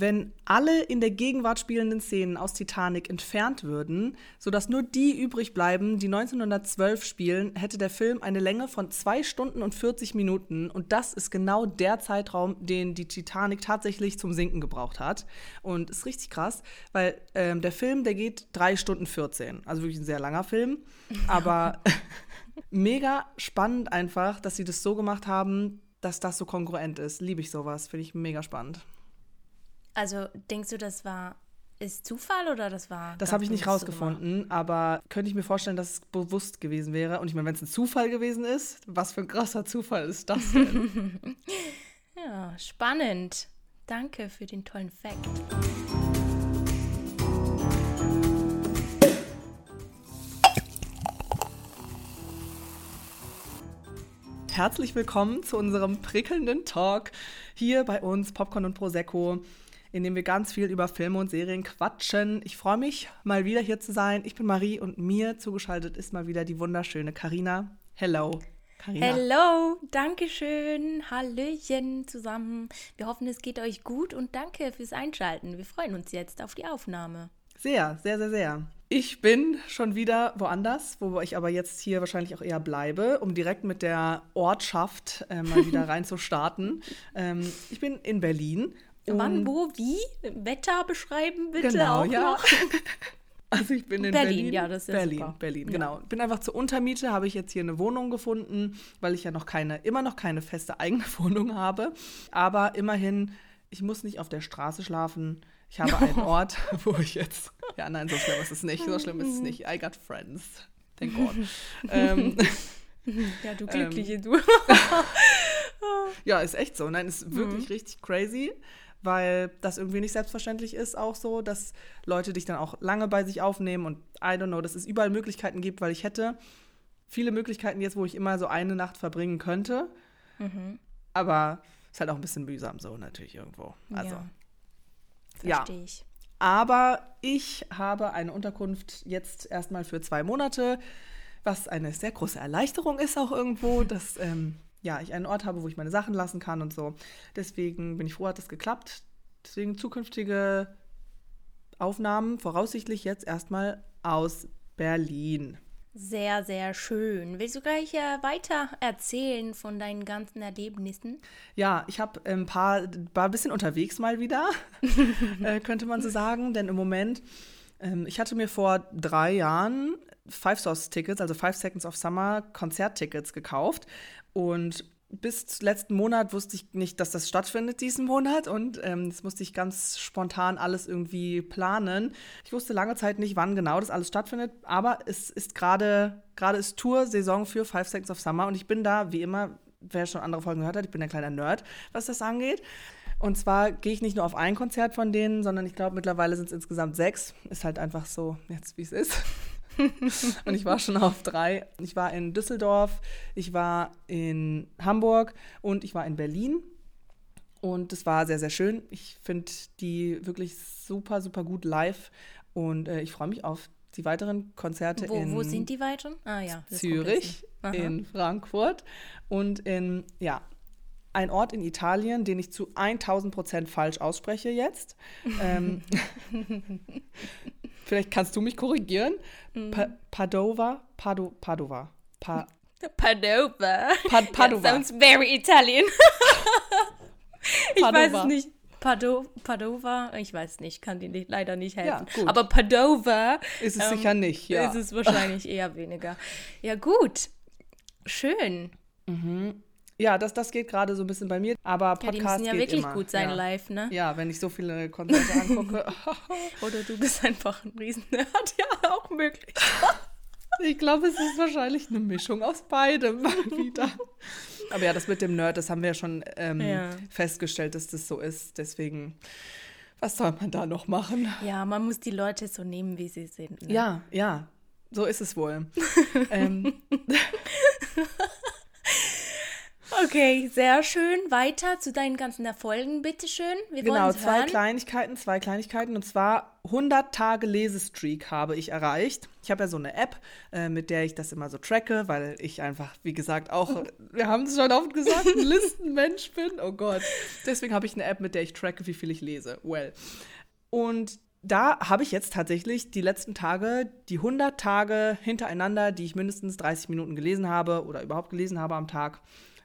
wenn alle in der Gegenwart spielenden Szenen aus Titanic entfernt würden, sodass nur die übrig bleiben, die 1912 spielen, hätte der Film eine Länge von 2 Stunden und 40 Minuten. Und das ist genau der Zeitraum, den die Titanic tatsächlich zum Sinken gebraucht hat. Und ist richtig krass, weil ähm, der Film, der geht 3 Stunden 14. Also wirklich ein sehr langer Film. Aber mega spannend einfach, dass sie das so gemacht haben, dass das so konkurrent ist. Liebe ich sowas. Finde ich mega spannend. Also denkst du, das war ist Zufall oder das war? Das habe ich nicht rausgefunden, so aber könnte ich mir vorstellen, dass es bewusst gewesen wäre. Und ich meine, wenn es ein Zufall gewesen ist, was für ein krasser Zufall ist das denn? ja, spannend. Danke für den tollen Fact. Herzlich willkommen zu unserem prickelnden Talk hier bei uns Popcorn und Prosecco in dem wir ganz viel über Filme und Serien quatschen. Ich freue mich, mal wieder hier zu sein. Ich bin Marie und mir zugeschaltet ist mal wieder die wunderschöne Karina. Hello. Carina. Hello, danke schön, Hallöchen zusammen. Wir hoffen, es geht euch gut und danke fürs Einschalten. Wir freuen uns jetzt auf die Aufnahme. Sehr, sehr, sehr, sehr. Ich bin schon wieder woanders, wo ich aber jetzt hier wahrscheinlich auch eher bleibe, um direkt mit der Ortschaft äh, mal wieder rein zu starten. Ähm, ich bin in Berlin Wann, wo, wie? Wetter beschreiben bitte genau, auch ja. noch. Also ich bin in Berlin, Berlin. ja, das ist Berlin, super. Berlin, ja. genau. Bin einfach zur Untermiete, habe ich jetzt hier eine Wohnung gefunden, weil ich ja noch keine, immer noch keine feste eigene Wohnung habe. Aber immerhin, ich muss nicht auf der Straße schlafen. Ich habe einen Ort, wo ich jetzt. Ja, nein, so schlimm ist es nicht. So schlimm ist es nicht. I got friends. Thank God. ähm, ja, du Glückliche, ähm, du. ja, ist echt so. Nein, ist wirklich mhm. richtig crazy weil das irgendwie nicht selbstverständlich ist, auch so, dass Leute dich dann auch lange bei sich aufnehmen und I don't know, dass es überall Möglichkeiten gibt, weil ich hätte viele Möglichkeiten jetzt, wo ich immer so eine Nacht verbringen könnte. Mhm. Aber es ist halt auch ein bisschen mühsam so natürlich irgendwo. Also, ja. Verstehe ja. ich. Aber ich habe eine Unterkunft jetzt erstmal für zwei Monate, was eine sehr große Erleichterung ist auch irgendwo. dass ähm, ja, ich einen Ort habe, wo ich meine Sachen lassen kann und so. Deswegen bin ich froh, hat das geklappt. Deswegen zukünftige Aufnahmen voraussichtlich jetzt erstmal aus Berlin. Sehr, sehr schön. Willst du gleich äh, weiter erzählen von deinen ganzen Erlebnissen? Ja, ich habe ein paar, war ein bisschen unterwegs mal wieder, äh, könnte man so sagen. Denn im Moment, ähm, ich hatte mir vor drei Jahren Five Source Tickets, also Five Seconds of Summer Konzerttickets gekauft und bis letzten Monat wusste ich nicht, dass das stattfindet diesen Monat und ähm, das musste ich ganz spontan alles irgendwie planen. Ich wusste lange Zeit nicht, wann genau das alles stattfindet, aber es ist gerade gerade ist Tour-Saison für Five Seconds of Summer und ich bin da wie immer, wer schon andere Folgen gehört hat, ich bin ein kleiner Nerd, was das angeht. Und zwar gehe ich nicht nur auf ein Konzert von denen, sondern ich glaube mittlerweile sind es insgesamt sechs. Ist halt einfach so jetzt wie es ist. und ich war schon auf drei. Ich war in Düsseldorf, ich war in Hamburg und ich war in Berlin. Und es war sehr, sehr schön. Ich finde die wirklich super, super gut live. Und äh, ich freue mich auf die weiteren Konzerte wo, in wo sind die weiteren? Ah ja. Zürich, in Frankfurt und in, ja, ein Ort in Italien, den ich zu 1000 Prozent falsch ausspreche jetzt. ähm, Vielleicht kannst du mich korrigieren. Mhm. Pa Padova? Pado Padova. Pa Padova. Pa Padova. That sounds very Italian. ich Padova. weiß es nicht. Pado Padova, ich weiß nicht, kann dir leider nicht helfen. Ja, Aber Padova ist es ähm, sicher nicht, ja. Ist es wahrscheinlich eher weniger. Ja, gut. Schön. Mhm. Ja, das, das geht gerade so ein bisschen bei mir. Aber Podcast ja, die müssen ja geht wirklich immer. gut sein ja. live, ne? Ja, wenn ich so viele Konzerte angucke. Oder du bist einfach ein Riesen-Nerd. Ja, auch möglich. ich glaube, es ist wahrscheinlich eine Mischung aus beidem wieder. Aber ja, das mit dem Nerd, das haben wir ja schon ähm, ja. festgestellt, dass das so ist. Deswegen, was soll man da noch machen? Ja, man muss die Leute so nehmen, wie sie sind. Ne? Ja, ja. So ist es wohl. ähm, Okay, sehr schön. Weiter zu deinen ganzen Erfolgen, bitteschön. Wir genau, zwei hören. Kleinigkeiten, zwei Kleinigkeiten. Und zwar 100 Tage Lesestreak habe ich erreicht. Ich habe ja so eine App, äh, mit der ich das immer so tracke, weil ich einfach, wie gesagt, auch, wir haben es schon oft gesagt, ein Listenmensch bin. Oh Gott. Deswegen habe ich eine App, mit der ich tracke, wie viel ich lese. Well. Und da habe ich jetzt tatsächlich die letzten Tage, die 100 Tage hintereinander, die ich mindestens 30 Minuten gelesen habe oder überhaupt gelesen habe am Tag,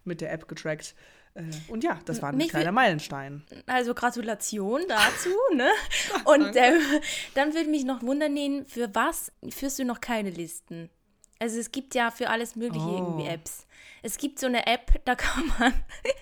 mit der App getrackt. Äh, und ja, das war ein Mich kleiner Meilenstein. Also Gratulation dazu, ne? Und äh, dann würde mich noch wundern, für was führst du noch keine Listen? Also es gibt ja für alles mögliche oh. irgendwie Apps. Es gibt so eine App, da kann man,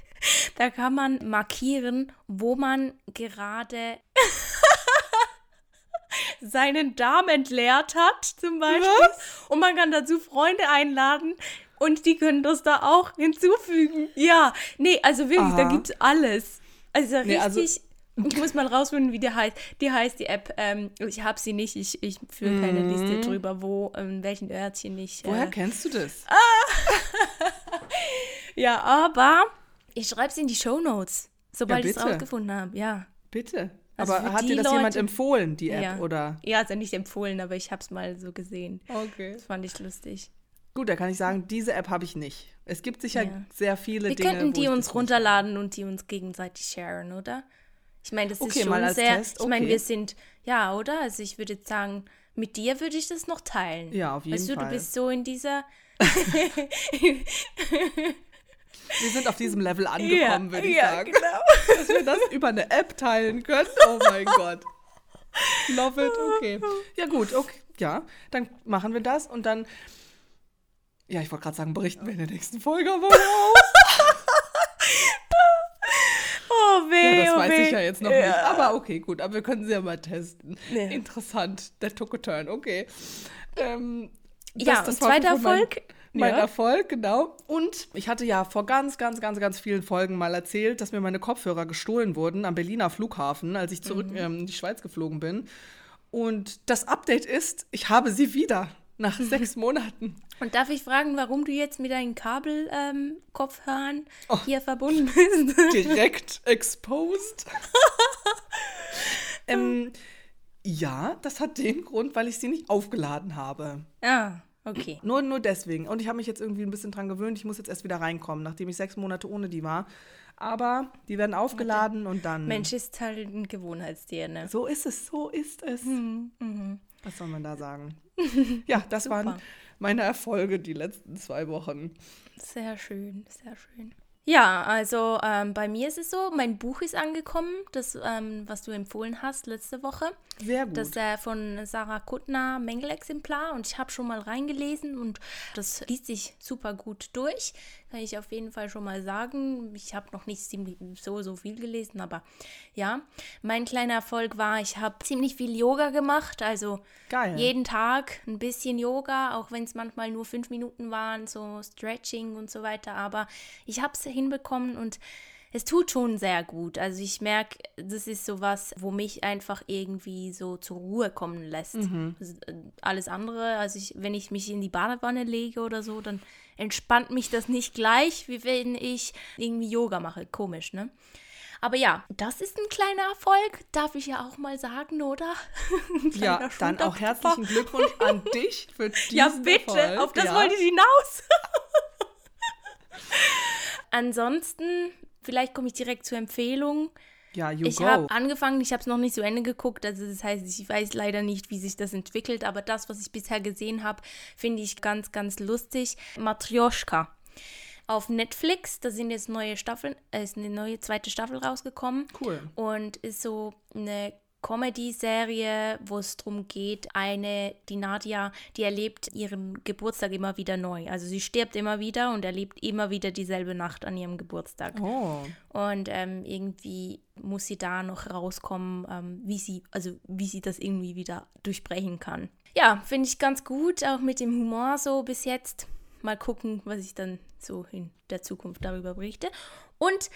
da kann man markieren, wo man gerade seinen Darm entleert hat, zum Beispiel. Was? Und man kann dazu Freunde einladen und die können das da auch hinzufügen. Ja, nee, also wirklich, Aha. da gibt's alles. Also richtig. Nee, also ich muss mal rausfinden, wie die heißt. Die heißt die App. Ähm, ich habe sie nicht. Ich, ich führe mhm. keine Liste drüber, wo, in ähm, welchen Örtchen ich. Äh, Woher kennst du das? Ah. ja, aber ich schreibe es in die Show Notes, sobald ja, ich es rausgefunden habe. Ja. Bitte. Also aber hat dir das Leute, jemand empfohlen, die App, ja. oder? Ja, also nicht empfohlen, aber ich habe es mal so gesehen. Okay. Das fand ich lustig. Gut, da kann ich sagen, diese App habe ich nicht. Es gibt sicher ja. sehr viele Wir Dinge. Wir könnten die uns runterladen und die uns gegenseitig sharen, oder? Ich meine, das okay, ist schon sehr. Test. Okay. Ich meine, wir sind, ja, oder? Also ich würde sagen, mit dir würde ich das noch teilen. Ja, auf jeden weißt Fall. Weißt du, du bist so in dieser. Wir sind auf diesem Level angekommen, ja, würde ich ja, sagen. Genau. Dass wir das über eine App teilen können. Oh mein Gott. Love it. Okay. Ja, gut. Okay. Ja, dann machen wir das und dann. Ja, ich wollte gerade sagen, berichten wir in der nächsten Folge, aber Oh weh, ja, das oh weiß weh. ich ja jetzt noch ja. nicht. Aber okay, gut. Aber wir können sie ja mal testen. Ja. Interessant. Der took a turn. Okay. Ähm, das, ja, das zweiter Erfolg mein ja. Erfolg, genau. Und ich hatte ja vor ganz, ganz, ganz, ganz vielen Folgen mal erzählt, dass mir meine Kopfhörer gestohlen wurden am Berliner Flughafen, als ich zurück mhm. ähm, in die Schweiz geflogen bin. Und das Update ist, ich habe sie wieder nach sechs Monaten. Und darf ich fragen, warum du jetzt mit deinen Kabelkopfhörern ähm, oh, hier verbunden bist? Direkt exposed. ähm, ja, das hat den Grund, weil ich sie nicht aufgeladen habe. Ja. Ah. Okay. Nur, nur deswegen. Und ich habe mich jetzt irgendwie ein bisschen dran gewöhnt. Ich muss jetzt erst wieder reinkommen, nachdem ich sechs Monate ohne die war. Aber die werden aufgeladen und dann. Mensch ist halt ein Gewohnheitstier, ne? So ist es, so ist es. Mhm. Mhm. Was soll man da sagen? ja, das waren meine Erfolge die letzten zwei Wochen. Sehr schön, sehr schön. Ja, also ähm, bei mir ist es so, mein Buch ist angekommen, das, ähm, was du empfohlen hast letzte Woche. Sehr gut. Das ist äh, von Sarah Kuttner, Mängelexemplar und ich habe schon mal reingelesen und das liest sich super gut durch. Kann ich auf jeden Fall schon mal sagen. Ich habe noch nicht so, so viel gelesen, aber ja. Mein kleiner Erfolg war, ich habe ziemlich viel Yoga gemacht, also Geil. jeden Tag ein bisschen Yoga, auch wenn es manchmal nur fünf Minuten waren, so Stretching und so weiter, aber ich habe es hinbekommen und es tut schon sehr gut. Also ich merke, das ist sowas, wo mich einfach irgendwie so zur Ruhe kommen lässt. Mhm. Äh, alles andere, also ich, wenn ich mich in die Badewanne lege oder so, dann entspannt mich das nicht gleich, wie wenn ich irgendwie Yoga mache. Komisch, ne? Aber ja, das ist ein kleiner Erfolg, darf ich ja auch mal sagen, oder? ja, dann auch herzlichen Glückwunsch an dich für diesen Ja, bitte, Erfolg. auf das ja. wollte ich hinaus. Ansonsten Vielleicht komme ich direkt zur Empfehlung. Ja, you ich habe angefangen, ich habe es noch nicht zu Ende geguckt, also das heißt, ich weiß leider nicht, wie sich das entwickelt, aber das, was ich bisher gesehen habe, finde ich ganz, ganz lustig. Matryoshka auf Netflix, da sind jetzt neue Staffeln, äh, ist eine neue zweite Staffel rausgekommen. Cool. Und ist so eine Comedy-Serie, wo es darum geht, eine, die Nadia, die erlebt ihren Geburtstag immer wieder neu. Also sie stirbt immer wieder und erlebt immer wieder dieselbe Nacht an ihrem Geburtstag. Oh. Und ähm, irgendwie muss sie da noch rauskommen, ähm, wie sie, also wie sie das irgendwie wieder durchbrechen kann. Ja, finde ich ganz gut, auch mit dem Humor so bis jetzt. Mal gucken, was ich dann so in der Zukunft darüber berichte. Und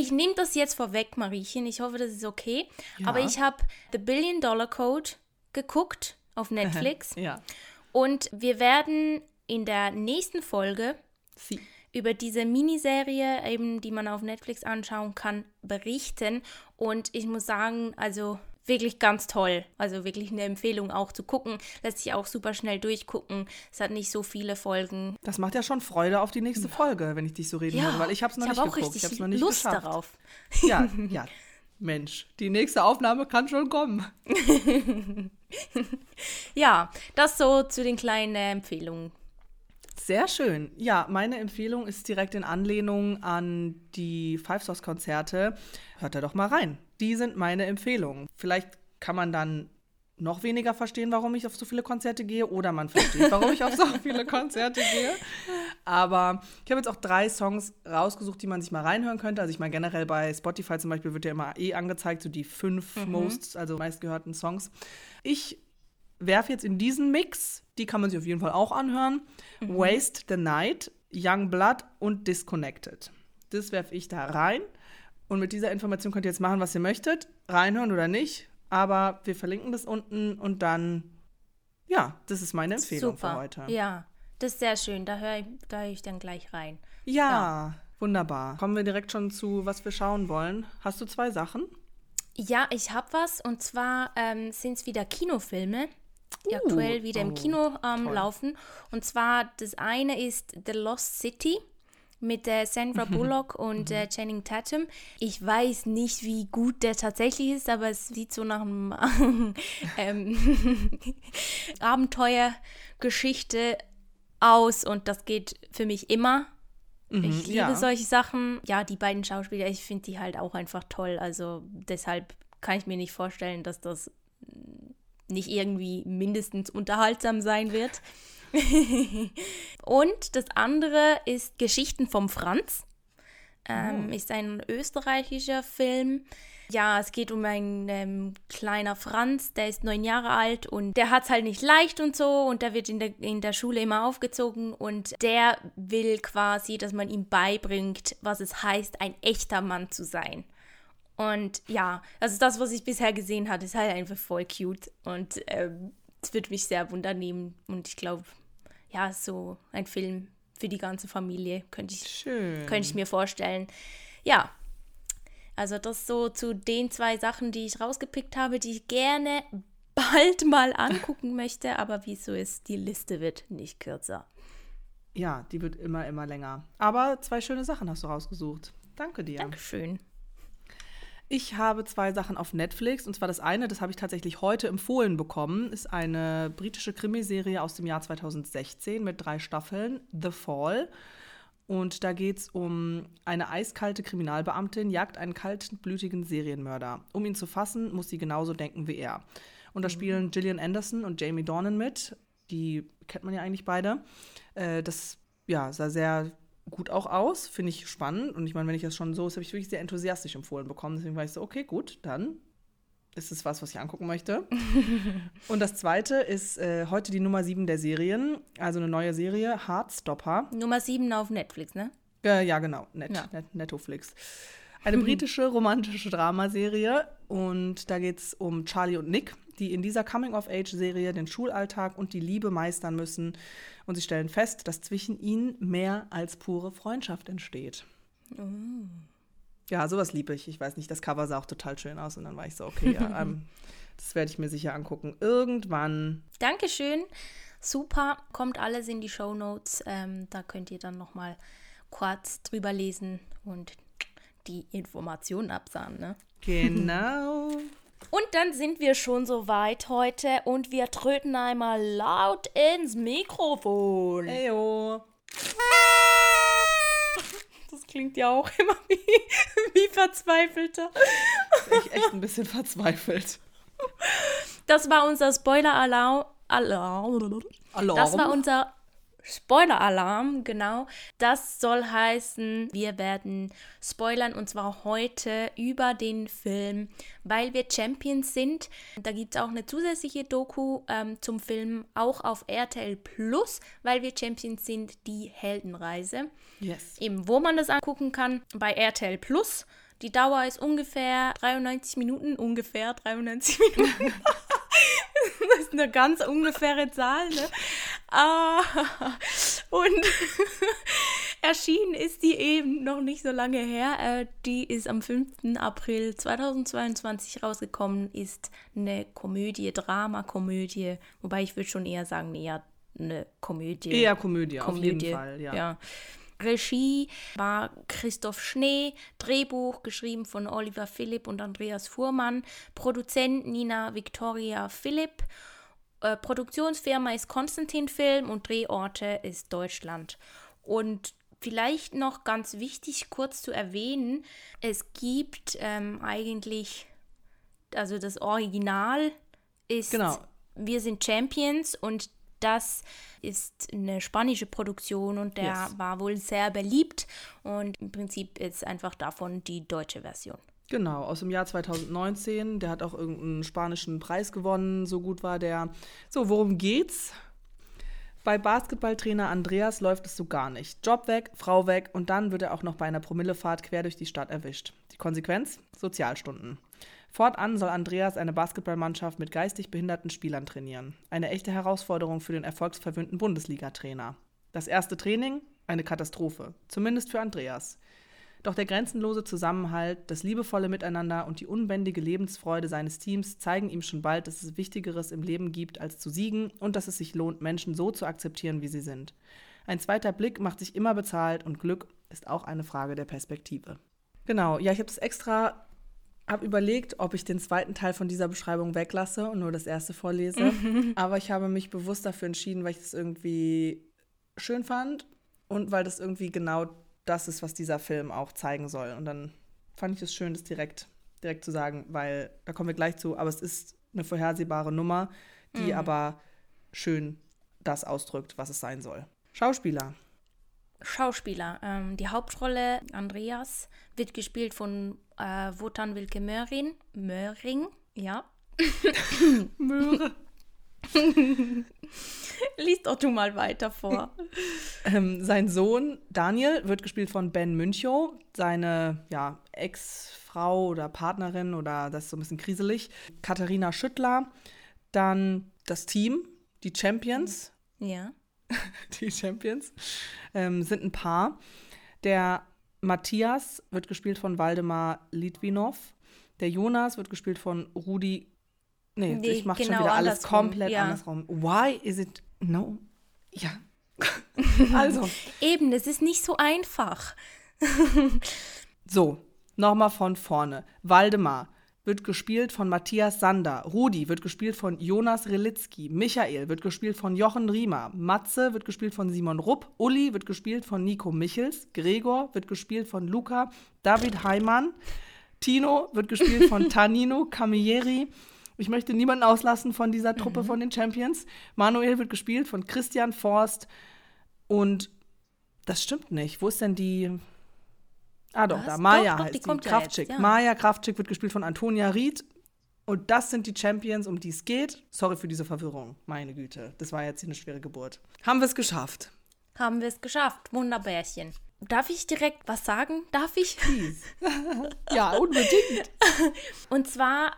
ich nehme das jetzt vorweg, Mariechen. Ich hoffe, das ist okay. Ja. Aber ich habe The Billion Dollar Code geguckt auf Netflix. ja. Und wir werden in der nächsten Folge Sie. über diese Miniserie, eben, die man auf Netflix anschauen kann, berichten. Und ich muss sagen, also wirklich ganz toll. Also wirklich eine Empfehlung auch zu gucken. Lässt sich auch super schnell durchgucken. Es hat nicht so viele Folgen. Das macht ja schon Freude auf die nächste Folge, wenn ich dich so reden ja, höre, weil ich habe es noch ich nicht hab geguckt. Ich habe noch nicht Lust geschafft. darauf. Ja, ja. Mensch, die nächste Aufnahme kann schon kommen. ja, das so zu den kleinen Empfehlungen. Sehr schön. Ja, meine Empfehlung ist direkt in Anlehnung an die Five Source Konzerte. Hört da doch mal rein. Die sind meine Empfehlungen. Vielleicht kann man dann noch weniger verstehen, warum ich auf so viele Konzerte gehe, oder man versteht, warum ich auf so viele Konzerte gehe. Aber ich habe jetzt auch drei Songs rausgesucht, die man sich mal reinhören könnte. Also ich meine, generell bei Spotify zum Beispiel wird ja immer eh angezeigt, so die fünf mhm. most, also meistgehörten Songs. Ich werfe jetzt in diesen Mix, die kann man sich auf jeden Fall auch anhören, mhm. Waste the Night, Young Blood und Disconnected. Das werfe ich da rein. Und mit dieser Information könnt ihr jetzt machen, was ihr möchtet. Reinhören oder nicht. Aber wir verlinken das unten und dann, ja, das ist meine Empfehlung Super. für heute. Ja, das ist sehr schön. Da höre ich, hör ich dann gleich rein. Ja, ja, wunderbar. Kommen wir direkt schon zu, was wir schauen wollen. Hast du zwei Sachen? Ja, ich habe was. Und zwar ähm, sind es wieder Kinofilme, uh, aktuell wieder oh, im Kino ähm, laufen. Und zwar, das eine ist The Lost City mit äh, Sandra Bullock und äh, Channing Tatum. Ich weiß nicht, wie gut der tatsächlich ist, aber es sieht so nach einem ähm, Abenteuergeschichte aus und das geht für mich immer. Mhm, ich liebe ja. solche Sachen. Ja, die beiden Schauspieler, ich finde die halt auch einfach toll. Also deshalb kann ich mir nicht vorstellen, dass das nicht irgendwie mindestens unterhaltsam sein wird. und das andere ist Geschichten vom Franz. Ähm, oh. Ist ein österreichischer Film. Ja, es geht um einen ähm, kleiner Franz, der ist neun Jahre alt und der hat es halt nicht leicht und so und der wird in der, in der Schule immer aufgezogen und der will quasi, dass man ihm beibringt, was es heißt, ein echter Mann zu sein. Und ja, also das, was ich bisher gesehen habe, ist halt einfach voll cute und ähm, es ähm, wird mich sehr wundern und ich glaube, ja, so ein Film für die ganze Familie könnte ich, könnte ich mir vorstellen. Ja, also das so zu den zwei Sachen, die ich rausgepickt habe, die ich gerne bald mal angucken möchte, aber wie es so ist, die Liste wird nicht kürzer. Ja, die wird immer, immer länger. Aber zwei schöne Sachen hast du rausgesucht. Danke dir. Dankeschön. Ich habe zwei Sachen auf Netflix. Und zwar das eine, das habe ich tatsächlich heute empfohlen bekommen, ist eine britische Krimiserie aus dem Jahr 2016 mit drei Staffeln, The Fall. Und da geht es um eine eiskalte Kriminalbeamtin, jagt einen kaltblütigen Serienmörder. Um ihn zu fassen, muss sie genauso denken wie er. Und da mhm. spielen Gillian Anderson und Jamie Dornan mit. Die kennt man ja eigentlich beide. Äh, das ja, sah sehr gut auch aus, finde ich spannend. Und ich meine, wenn ich das schon so, das habe ich wirklich sehr enthusiastisch empfohlen bekommen. Deswegen war ich so, okay, gut, dann ist es was, was ich angucken möchte. und das zweite ist äh, heute die Nummer 7 der Serien, also eine neue Serie, Heartstopper. Nummer 7 auf Netflix, ne? Äh, ja, genau, Net, ja. Net, Netflix. Eine britische romantische Dramaserie und da geht es um Charlie und Nick, die in dieser Coming-of-Age-Serie den Schulalltag und die Liebe meistern müssen. Und sie stellen fest, dass zwischen ihnen mehr als pure Freundschaft entsteht. Oh. Ja, sowas liebe ich. Ich weiß nicht, das Cover sah auch total schön aus. Und dann war ich so, okay, ja, ähm, das werde ich mir sicher angucken. Irgendwann. Dankeschön. Super. Kommt alles in die Show Notes. Ähm, da könnt ihr dann noch mal kurz drüber lesen und die Informationen absahen. Ne? Genau. Und dann sind wir schon so weit heute und wir tröten einmal laut ins Mikrofon. Heyo. Das klingt ja auch immer wie, wie verzweifelter. Ist echt ein bisschen verzweifelt. Das war unser Spoiler-Alarm. Alarm. Das war unser Spoiler-Alarm, genau. Das soll heißen, wir werden spoilern und zwar heute über den Film, weil wir Champions sind. Da gibt es auch eine zusätzliche Doku ähm, zum Film, auch auf RTL Plus, weil wir Champions sind, die Heldenreise. Yes. Eben, wo man das angucken kann, bei RTL Plus. Die Dauer ist ungefähr 93 Minuten, ungefähr 93 Minuten. das ist eine ganz ungefähre Zahl, ne? Ah, und Erschienen ist die eben noch nicht so lange her. Äh, die ist am 5. April 2022 rausgekommen, ist eine Komödie, Drama-Komödie, wobei ich würde schon eher sagen, eher eine Komödie. Eher Komödie, Komödie auf jeden Fall, ja. ja. Regie war Christoph Schnee, Drehbuch geschrieben von Oliver Philipp und Andreas Fuhrmann, Produzent Nina Victoria Philipp, äh, Produktionsfirma ist Konstantin Film und Drehorte ist Deutschland. Und vielleicht noch ganz wichtig kurz zu erwähnen, es gibt ähm, eigentlich, also das Original ist genau. Wir sind Champions und das ist eine spanische Produktion und der yes. war wohl sehr beliebt und im Prinzip ist einfach davon die deutsche Version. Genau, aus dem Jahr 2019. Der hat auch irgendeinen spanischen Preis gewonnen, so gut war der. So, worum geht's? Bei Basketballtrainer Andreas läuft es so gar nicht. Job weg, Frau weg und dann wird er auch noch bei einer Promillefahrt quer durch die Stadt erwischt. Die Konsequenz? Sozialstunden. Fortan soll Andreas eine Basketballmannschaft mit geistig behinderten Spielern trainieren. Eine echte Herausforderung für den erfolgsverwöhnten Bundesliga-Trainer. Das erste Training? Eine Katastrophe. Zumindest für Andreas. Doch der grenzenlose Zusammenhalt, das liebevolle Miteinander und die unbändige Lebensfreude seines Teams zeigen ihm schon bald, dass es Wichtigeres im Leben gibt, als zu siegen und dass es sich lohnt, Menschen so zu akzeptieren, wie sie sind. Ein zweiter Blick macht sich immer bezahlt und Glück ist auch eine Frage der Perspektive. Genau, ja, ich habe es extra habe überlegt, ob ich den zweiten Teil von dieser Beschreibung weglasse und nur das erste vorlese. Mhm. Aber ich habe mich bewusst dafür entschieden, weil ich das irgendwie schön fand und weil das irgendwie genau das ist, was dieser Film auch zeigen soll. Und dann fand ich es schön, das direkt, direkt zu sagen, weil da kommen wir gleich zu. Aber es ist eine vorhersehbare Nummer, die mhm. aber schön das ausdrückt, was es sein soll. Schauspieler. Schauspieler. Ähm, die Hauptrolle Andreas wird gespielt von äh, Wotan Wilke Möhring. Möhring, ja. Möhre. Lies doch du mal weiter vor. ähm, sein Sohn Daniel wird gespielt von Ben Münchow. Seine ja, Ex-Frau oder Partnerin oder das ist so ein bisschen kriselig. Katharina Schüttler. Dann das Team, die Champions. Ja. die Champions ähm, sind ein Paar. Der Matthias wird gespielt von Waldemar Litvinov. Der Jonas wird gespielt von Rudi. Nee, nee ich mache genau schon wieder alles komplett ja. andersrum. Why is it no? Ja. also. Eben, es ist nicht so einfach. so, nochmal von vorne. Waldemar wird gespielt von Matthias Sander. Rudi wird gespielt von Jonas Relitzky. Michael wird gespielt von Jochen Riemer. Matze wird gespielt von Simon Rupp. Uli wird gespielt von Nico Michels. Gregor wird gespielt von Luca. David Heimann. Tino wird gespielt von Tanino Camilleri. Ich möchte niemanden auslassen von dieser Truppe mhm. von den Champions. Manuel wird gespielt von Christian Forst. Und das stimmt nicht. Wo ist denn die Ah doch, Was? da Maya doch, heißt die, die Kraftschick. Ja. Maya Kraftschick wird gespielt von Antonia Ried. Und das sind die Champions, um die es geht. Sorry für diese Verwirrung, meine Güte. Das war jetzt eine schwere Geburt. Haben wir es geschafft? Haben wir es geschafft. Wunderbärchen. Darf ich direkt was sagen? Darf ich? ja, unbedingt. Und zwar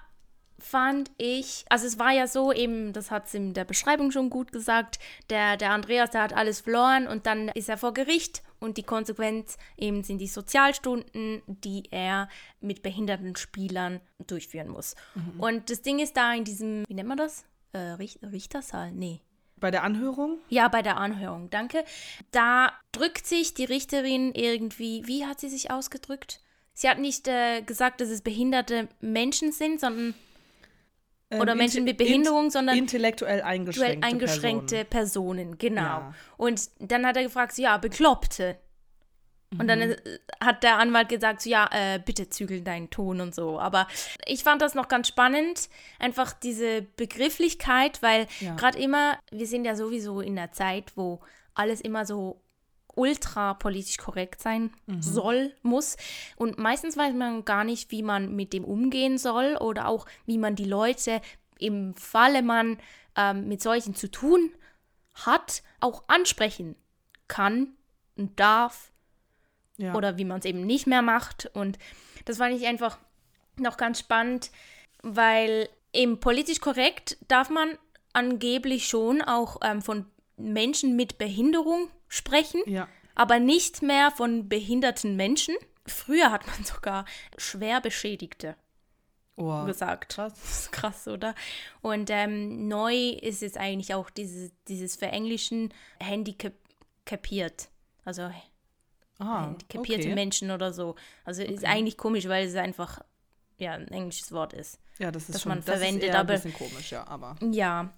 fand ich, also es war ja so eben, das hat es in der Beschreibung schon gut gesagt, der, der Andreas, der hat alles verloren und dann ist er vor Gericht und die Konsequenz eben sind die Sozialstunden, die er mit behinderten Spielern durchführen muss. Mhm. Und das Ding ist da in diesem, wie nennt man das? Äh, Richtersaal? Nee. Bei der Anhörung? Ja, bei der Anhörung, danke. Da drückt sich die Richterin irgendwie, wie hat sie sich ausgedrückt? Sie hat nicht äh, gesagt, dass es behinderte Menschen sind, sondern oder Menschen mit Behinderung, sondern intellektuell eingeschränkte, eingeschränkte Personen. Personen genau. Ja. Und dann hat er gefragt, so, ja, Bekloppte. Und dann mhm. hat der Anwalt gesagt, so, ja, äh, bitte zügel deinen Ton und so. Aber ich fand das noch ganz spannend, einfach diese Begrifflichkeit, weil ja. gerade immer, wir sind ja sowieso in der Zeit, wo alles immer so ultra politisch korrekt sein mhm. soll, muss. Und meistens weiß man gar nicht, wie man mit dem umgehen soll oder auch, wie man die Leute im Falle man ähm, mit solchen zu tun hat, auch ansprechen kann und darf. Ja. Oder wie man es eben nicht mehr macht. Und das fand ich einfach noch ganz spannend, weil eben politisch korrekt darf man angeblich schon auch ähm, von Menschen mit Behinderung sprechen. Ja. aber nicht mehr von behinderten Menschen. Früher hat man sogar schwer Beschädigte oh, gesagt. Krass. Das ist krass, oder? Und ähm, neu ist jetzt eigentlich auch dieses, dieses Verenglischen handicapiert. Also ah, handicapierte okay. Menschen oder so. Also okay. ist eigentlich komisch, weil es einfach ja, ein englisches Wort ist. Ja, das ist das schon, man das verwendet. Ist aber, ein bisschen komisch, ja, aber. Ja.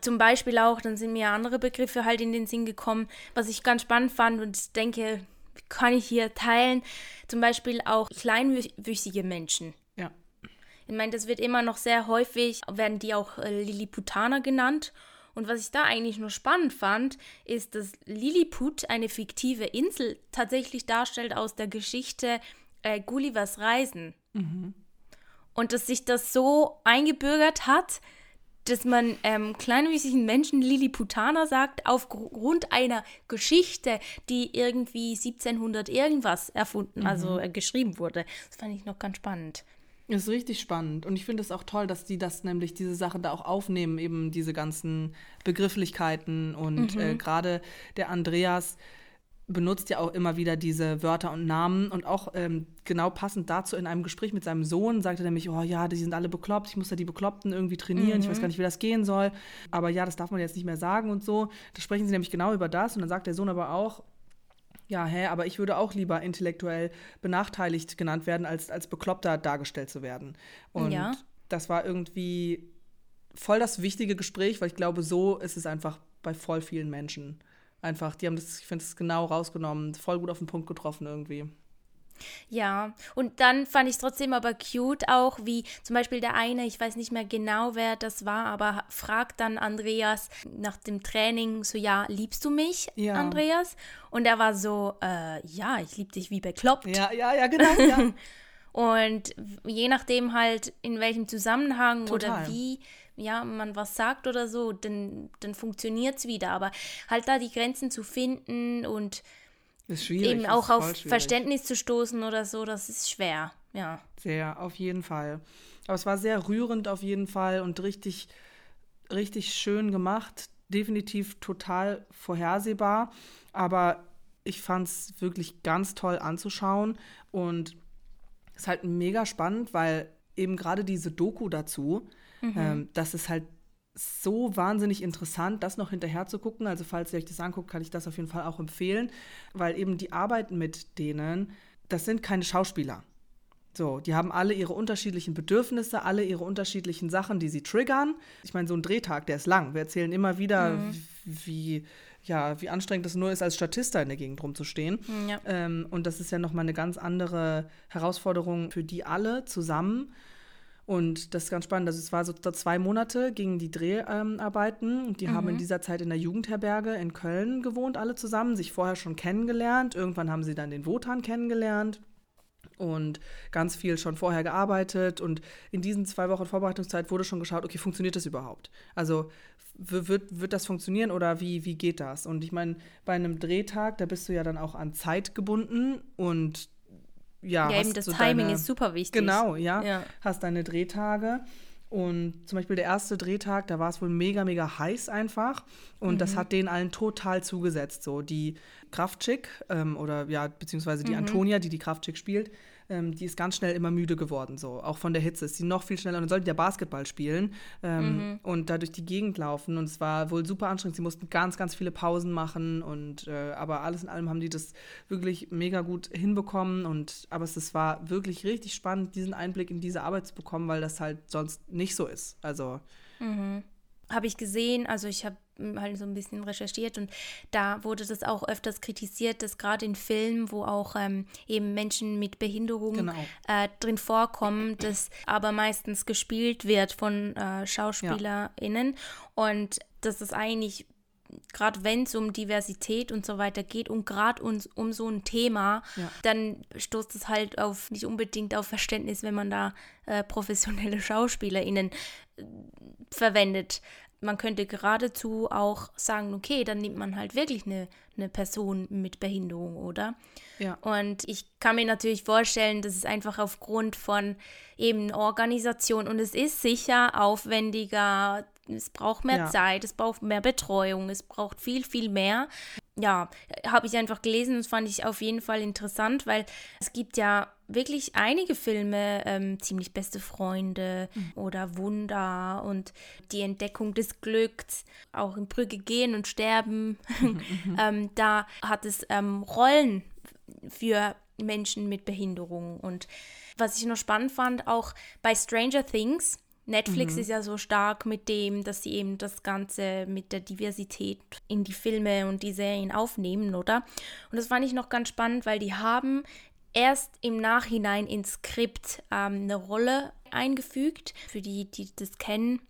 Zum Beispiel auch, dann sind mir andere Begriffe halt in den Sinn gekommen, was ich ganz spannend fand und denke, kann ich hier teilen. Zum Beispiel auch kleinwüchsige Menschen. Ja. Ich meine, das wird immer noch sehr häufig, werden die auch äh, Lilliputaner genannt. Und was ich da eigentlich nur spannend fand, ist, dass Lilliput eine fiktive Insel tatsächlich darstellt aus der Geschichte äh, Gullivers Reisen. Mhm. Und dass sich das so eingebürgert hat, dass man ähm, kleinwüchsigen Menschen Lilliputaner sagt, aufgrund einer Geschichte, die irgendwie 1700 irgendwas erfunden, mhm. also äh, geschrieben wurde. Das fand ich noch ganz spannend. Das ist richtig spannend. Und ich finde es auch toll, dass die das nämlich, diese Sache da auch aufnehmen, eben diese ganzen Begrifflichkeiten. Und mhm. äh, gerade der Andreas benutzt ja auch immer wieder diese Wörter und Namen. Und auch ähm, genau passend dazu in einem Gespräch mit seinem Sohn sagte er nämlich, oh ja, die sind alle bekloppt, ich muss ja die Bekloppten irgendwie trainieren, mhm. ich weiß mhm. gar nicht, wie das gehen soll. Aber ja, das darf man jetzt nicht mehr sagen und so. Da sprechen sie nämlich genau über das. Und dann sagt der Sohn aber auch, ja, hä, aber ich würde auch lieber intellektuell benachteiligt genannt werden, als als Bekloppter dargestellt zu werden. Und ja. das war irgendwie voll das wichtige Gespräch, weil ich glaube, so ist es einfach bei voll vielen Menschen. Einfach, die haben das, ich finde es genau rausgenommen, voll gut auf den Punkt getroffen irgendwie. Ja, und dann fand ich es trotzdem aber cute auch, wie zum Beispiel der eine, ich weiß nicht mehr genau, wer das war, aber fragt dann Andreas nach dem Training so, ja, liebst du mich, ja. Andreas? Und er war so, äh, ja, ich liebe dich wie bekloppt. Ja, ja, ja, genau, ja. und je nachdem halt, in welchem Zusammenhang Total. oder wie ja, man was sagt oder so, dann, dann funktioniert es wieder. Aber halt da die Grenzen zu finden und. Eben auch auf. Verständnis zu stoßen oder so, das ist schwer, ja. Sehr, auf jeden Fall. Aber es war sehr rührend auf jeden Fall und richtig, richtig schön gemacht. Definitiv total vorhersehbar. Aber ich fand es wirklich ganz toll anzuschauen und es ist halt mega spannend, weil eben gerade diese Doku dazu, mhm. ähm, das ist halt so wahnsinnig interessant, das noch hinterher zu gucken. Also falls ihr euch das anguckt, kann ich das auf jeden Fall auch empfehlen, weil eben die Arbeit mit denen, das sind keine Schauspieler. So, die haben alle ihre unterschiedlichen Bedürfnisse, alle ihre unterschiedlichen Sachen, die sie triggern. Ich meine, so ein Drehtag, der ist lang. Wir erzählen immer wieder, mhm. wie, ja, wie anstrengend es nur ist, als Statista in der Gegend rumzustehen. Ja. Ähm, und das ist ja nochmal eine ganz andere Herausforderung für die alle zusammen. Und das ist ganz spannend. Also es war so zwei Monate gingen die Dreharbeiten. Und die mhm. haben in mhm. dieser Zeit in der Jugendherberge in Köln gewohnt, alle zusammen, sich vorher schon kennengelernt. Irgendwann haben sie dann den Wotan kennengelernt und ganz viel schon vorher gearbeitet. Und in diesen zwei Wochen Vorbereitungszeit wurde schon geschaut, okay, funktioniert das überhaupt? Also wird, wird das funktionieren oder wie, wie geht das? Und ich meine, bei einem Drehtag, da bist du ja dann auch an Zeit gebunden und ja, ja eben das so Timing deine, ist super wichtig. Genau, ja, ja. Hast deine Drehtage. Und zum Beispiel der erste Drehtag, da war es wohl mega, mega heiß einfach. Und mhm. das hat denen allen total zugesetzt. So die Kraftchick ähm, oder ja, beziehungsweise die mhm. Antonia, die die Kraftchick spielt, ähm, die ist ganz schnell immer müde geworden, so. Auch von der Hitze ist sie noch viel schneller. Und dann sollten ja Basketball spielen ähm, mhm. und da durch die Gegend laufen. Und es war wohl super anstrengend. Sie mussten ganz, ganz viele Pausen machen. Und äh, aber alles in allem haben die das wirklich mega gut hinbekommen. Und aber es, es war wirklich richtig spannend, diesen Einblick in diese Arbeit zu bekommen, weil das halt sonst nicht so ist. Also. Mhm habe ich gesehen, also ich habe hm, halt so ein bisschen recherchiert und da wurde das auch öfters kritisiert, dass gerade in Filmen, wo auch ähm, eben Menschen mit Behinderung genau. äh, drin vorkommen, das aber meistens gespielt wird von äh, SchauspielerInnen ja. und dass das eigentlich gerade wenn es um Diversität und so weiter geht und gerade um, um so ein Thema, ja. dann stoßt es halt auf nicht unbedingt auf Verständnis, wenn man da äh, professionelle SchauspielerInnen äh, verwendet. Man könnte geradezu auch sagen, okay, dann nimmt man halt wirklich eine, eine Person mit Behinderung, oder? Ja. Und ich kann mir natürlich vorstellen, dass es einfach aufgrund von eben Organisation und es ist sicher aufwendiger, es braucht mehr ja. Zeit, es braucht mehr Betreuung, es braucht viel, viel mehr. ja, habe ich einfach gelesen und fand ich auf jeden Fall interessant, weil es gibt ja wirklich einige Filme, ähm, ziemlich beste Freunde mhm. oder Wunder und die Entdeckung des Glücks, auch in Brücke gehen und sterben. Mhm. ähm, da hat es ähm, Rollen für Menschen mit Behinderung. Und was ich noch spannend fand, auch bei Stranger Things, Netflix mhm. ist ja so stark mit dem, dass sie eben das Ganze mit der Diversität in die Filme und die Serien aufnehmen, oder? Und das fand ich noch ganz spannend, weil die haben erst im Nachhinein ins Skript ähm, eine Rolle eingefügt, für die, die das kennen.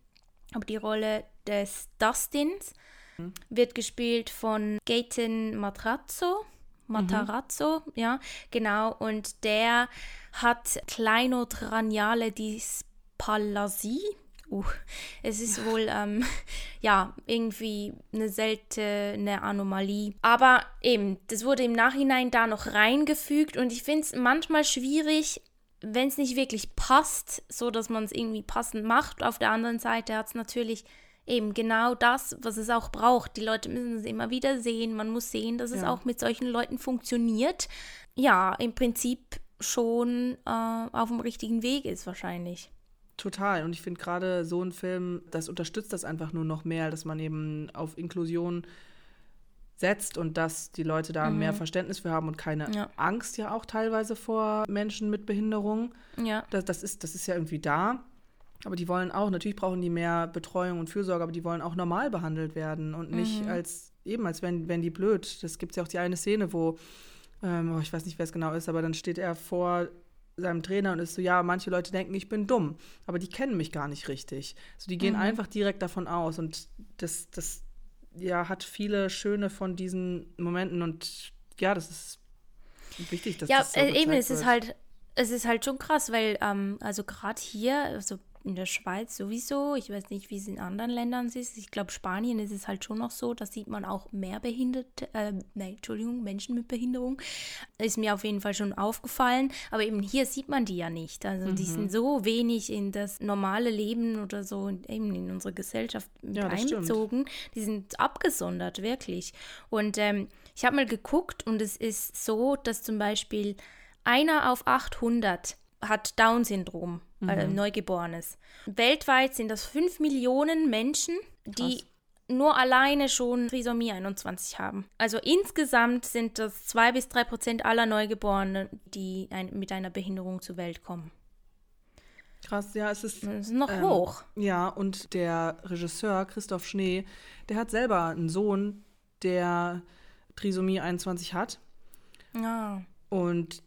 Aber die Rolle des Dustins mhm. wird gespielt von Gaten Matrazzo. Matarazzo, mhm. ja, genau. Und der hat Kleinokraniale Dysplasie. Uh, es ist wohl, ähm, ja, irgendwie eine seltene Anomalie. Aber eben, das wurde im Nachhinein da noch reingefügt und ich finde es manchmal schwierig, wenn es nicht wirklich passt, so dass man es irgendwie passend macht. Auf der anderen Seite hat es natürlich eben genau das, was es auch braucht. Die Leute müssen es immer wieder sehen. Man muss sehen, dass es ja. auch mit solchen Leuten funktioniert. Ja, im Prinzip schon äh, auf dem richtigen Weg ist wahrscheinlich. Total. Und ich finde gerade so ein Film, das unterstützt das einfach nur noch mehr, dass man eben auf Inklusion setzt und dass die Leute da mhm. mehr Verständnis für haben und keine ja. Angst ja auch teilweise vor Menschen mit Behinderung. Ja. Das, das, ist, das ist ja irgendwie da. Aber die wollen auch, natürlich brauchen die mehr Betreuung und Fürsorge, aber die wollen auch normal behandelt werden und nicht mhm. als, eben als wenn, wenn die blöd. Das gibt ja auch die eine Szene, wo, ähm, oh, ich weiß nicht, wer es genau ist, aber dann steht er vor seinem Trainer und ist so, ja, manche Leute denken, ich bin dumm, aber die kennen mich gar nicht richtig. So, die gehen mhm. einfach direkt davon aus und das, das, ja, hat viele schöne von diesen Momenten und ja, das ist wichtig, dass ja, das so äh, eben, es ist halt, es ist halt schon krass, weil, ähm, also gerade hier, also in der Schweiz sowieso. Ich weiß nicht, wie es in anderen Ländern ist. Ich glaube, Spanien ist es halt schon noch so. Da sieht man auch mehr Behinderte, äh, nein, Entschuldigung, Menschen mit Behinderung. Ist mir auf jeden Fall schon aufgefallen. Aber eben hier sieht man die ja nicht. Also mhm. die sind so wenig in das normale Leben oder so eben in unsere Gesellschaft mit ja, einbezogen. Stimmt. Die sind abgesondert, wirklich. Und ähm, ich habe mal geguckt und es ist so, dass zum Beispiel einer auf 800 hat Down-Syndrom, mhm. äh, Neugeborenes. Weltweit sind das 5 Millionen Menschen, die Krass. nur alleine schon Trisomie 21 haben. Also insgesamt sind das 2 bis 3 Prozent aller Neugeborenen, die ein, mit einer Behinderung zur Welt kommen. Krass, ja, es ist, das ist noch ähm, hoch. Ja, und der Regisseur Christoph Schnee, der hat selber einen Sohn, der Trisomie 21 hat. Ja. Und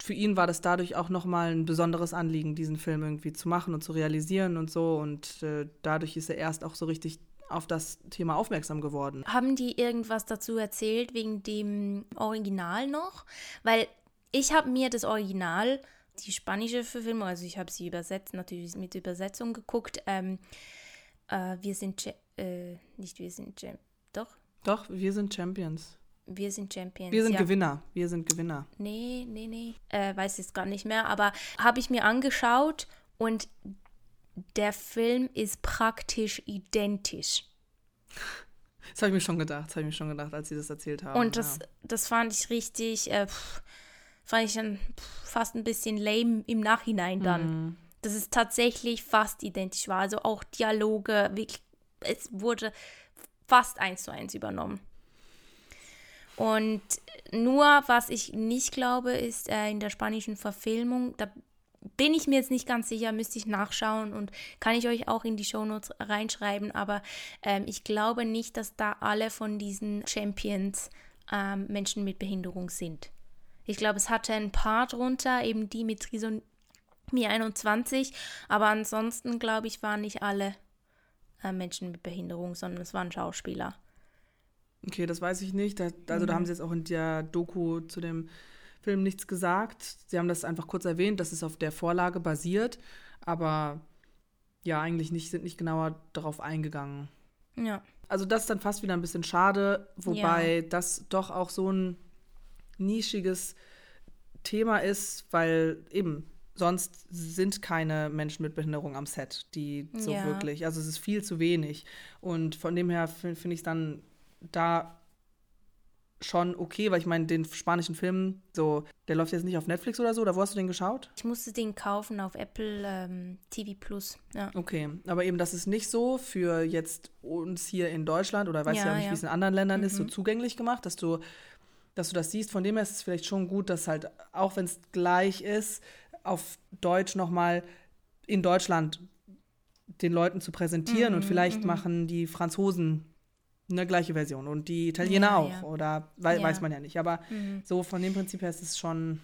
für ihn war das dadurch auch nochmal ein besonderes Anliegen, diesen Film irgendwie zu machen und zu realisieren und so. Und äh, dadurch ist er erst auch so richtig auf das Thema aufmerksam geworden. Haben die irgendwas dazu erzählt wegen dem Original noch? Weil ich habe mir das Original, die spanische Verfilmung, also ich habe sie übersetzt, natürlich mit Übersetzung geguckt. Ähm, äh, wir sind, äh, nicht wir sind, doch? Doch, wir sind Champions. Wir sind Champions. Wir sind ja. Gewinner. Wir sind Gewinner. Nee, nee, nee. Äh, weiß jetzt gar nicht mehr. Aber habe ich mir angeschaut und der Film ist praktisch identisch. Das habe ich mir schon gedacht. Das habe ich mir schon gedacht, als Sie das erzählt haben. Und das, ja. das fand ich richtig, äh, fand ich dann fast ein bisschen lame im Nachhinein dann. Mhm. Dass es tatsächlich fast identisch war. Also auch Dialoge, wirklich, es wurde fast eins zu eins übernommen. Und nur, was ich nicht glaube, ist äh, in der spanischen Verfilmung, da bin ich mir jetzt nicht ganz sicher, müsste ich nachschauen und kann ich euch auch in die Shownotes reinschreiben, aber ähm, ich glaube nicht, dass da alle von diesen Champions ähm, Menschen mit Behinderung sind. Ich glaube, es hatte ein paar drunter, eben die mit Trisomie 21, aber ansonsten glaube ich, waren nicht alle äh, Menschen mit Behinderung, sondern es waren Schauspieler. Okay, das weiß ich nicht. Da, also mhm. da haben sie jetzt auch in der Doku zu dem Film nichts gesagt. Sie haben das einfach kurz erwähnt, dass es auf der Vorlage basiert, aber ja, eigentlich nicht, sind nicht genauer darauf eingegangen. Ja. Also das ist dann fast wieder ein bisschen schade, wobei ja. das doch auch so ein nischiges Thema ist, weil eben sonst sind keine Menschen mit Behinderung am Set, die so ja. wirklich, also es ist viel zu wenig. Und von dem her finde find ich es dann da schon okay, weil ich meine, den spanischen Film, so, der läuft jetzt nicht auf Netflix oder so, oder wo hast du den geschaut? Ich musste den kaufen auf Apple ähm, TV Plus, ja. Okay, aber eben, das ist nicht so für jetzt uns hier in Deutschland oder weiß ja, ja nicht, ja. wie es in anderen Ländern mhm. ist, so mhm. zugänglich gemacht, dass du, dass du das siehst. Von dem her ist es vielleicht schon gut, dass halt, auch wenn es gleich ist, auf Deutsch nochmal in Deutschland den Leuten zu präsentieren mhm, und vielleicht mhm. machen die Franzosen eine gleiche Version und die Italiener ja, auch. Ja. Oder we ja. weiß man ja nicht. Aber mhm. so von dem Prinzip her ist es schon.